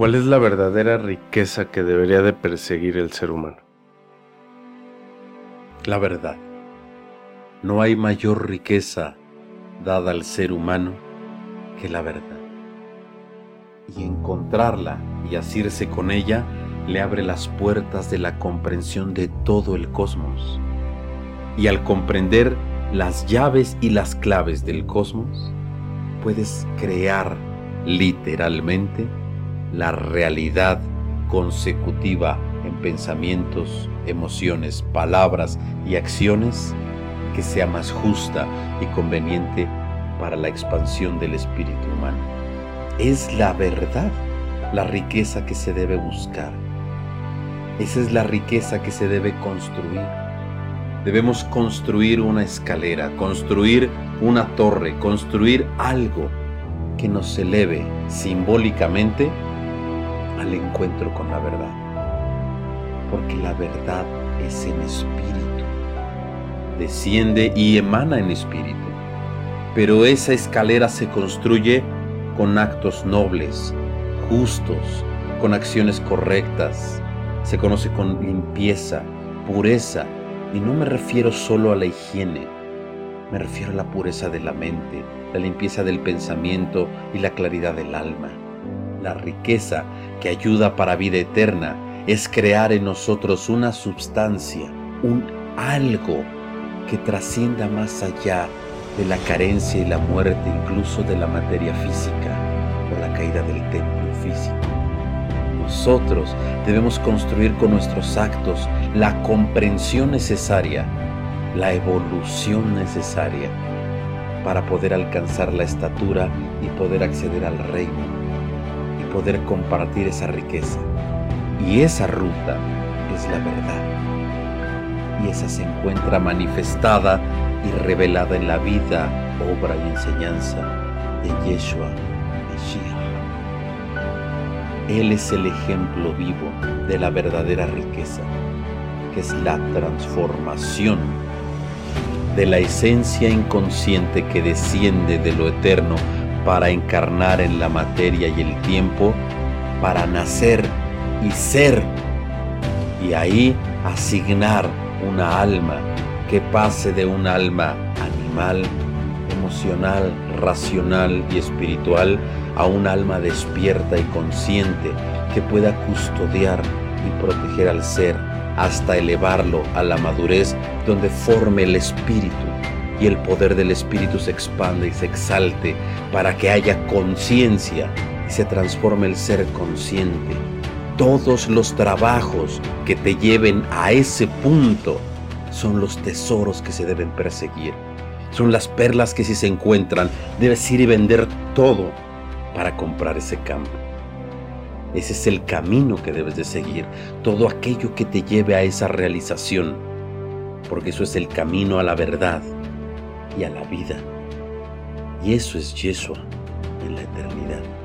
¿Cuál es la verdadera riqueza que debería de perseguir el ser humano? La verdad. No hay mayor riqueza dada al ser humano que la verdad. Y encontrarla y asirse con ella le abre las puertas de la comprensión de todo el cosmos. Y al comprender las llaves y las claves del cosmos, puedes crear literalmente la realidad consecutiva en pensamientos, emociones, palabras y acciones que sea más justa y conveniente para la expansión del espíritu humano. Es la verdad la riqueza que se debe buscar. Esa es la riqueza que se debe construir. Debemos construir una escalera, construir una torre, construir algo que nos eleve simbólicamente al encuentro con la verdad. Porque la verdad es en espíritu. Desciende y emana en espíritu. Pero esa escalera se construye con actos nobles, justos, con acciones correctas. Se conoce con limpieza, pureza. Y no me refiero solo a la higiene. Me refiero a la pureza de la mente, la limpieza del pensamiento y la claridad del alma. La riqueza que ayuda para vida eterna es crear en nosotros una sustancia, un algo que trascienda más allá de la carencia y la muerte, incluso de la materia física o la caída del templo físico. Nosotros debemos construir con nuestros actos la comprensión necesaria, la evolución necesaria para poder alcanzar la estatura y poder acceder al reino poder compartir esa riqueza. Y esa ruta es la verdad. Y esa se encuentra manifestada y revelada en la vida, obra y enseñanza de Yeshua Mashiach. Él es el ejemplo vivo de la verdadera riqueza, que es la transformación de la esencia inconsciente que desciende de lo eterno para encarnar en la materia y el tiempo, para nacer y ser, y ahí asignar una alma que pase de un alma animal, emocional, racional y espiritual a un alma despierta y consciente que pueda custodiar y proteger al ser hasta elevarlo a la madurez donde forme el espíritu y el poder del Espíritu se expande y se exalte para que haya conciencia y se transforme el ser consciente. Todos los trabajos que te lleven a ese punto son los tesoros que se deben perseguir. Son las perlas que si se encuentran debes ir y vender todo para comprar ese campo. Ese es el camino que debes de seguir, todo aquello que te lleve a esa realización, porque eso es el camino a la verdad y a la vida. Y eso es Yeshua en la eternidad.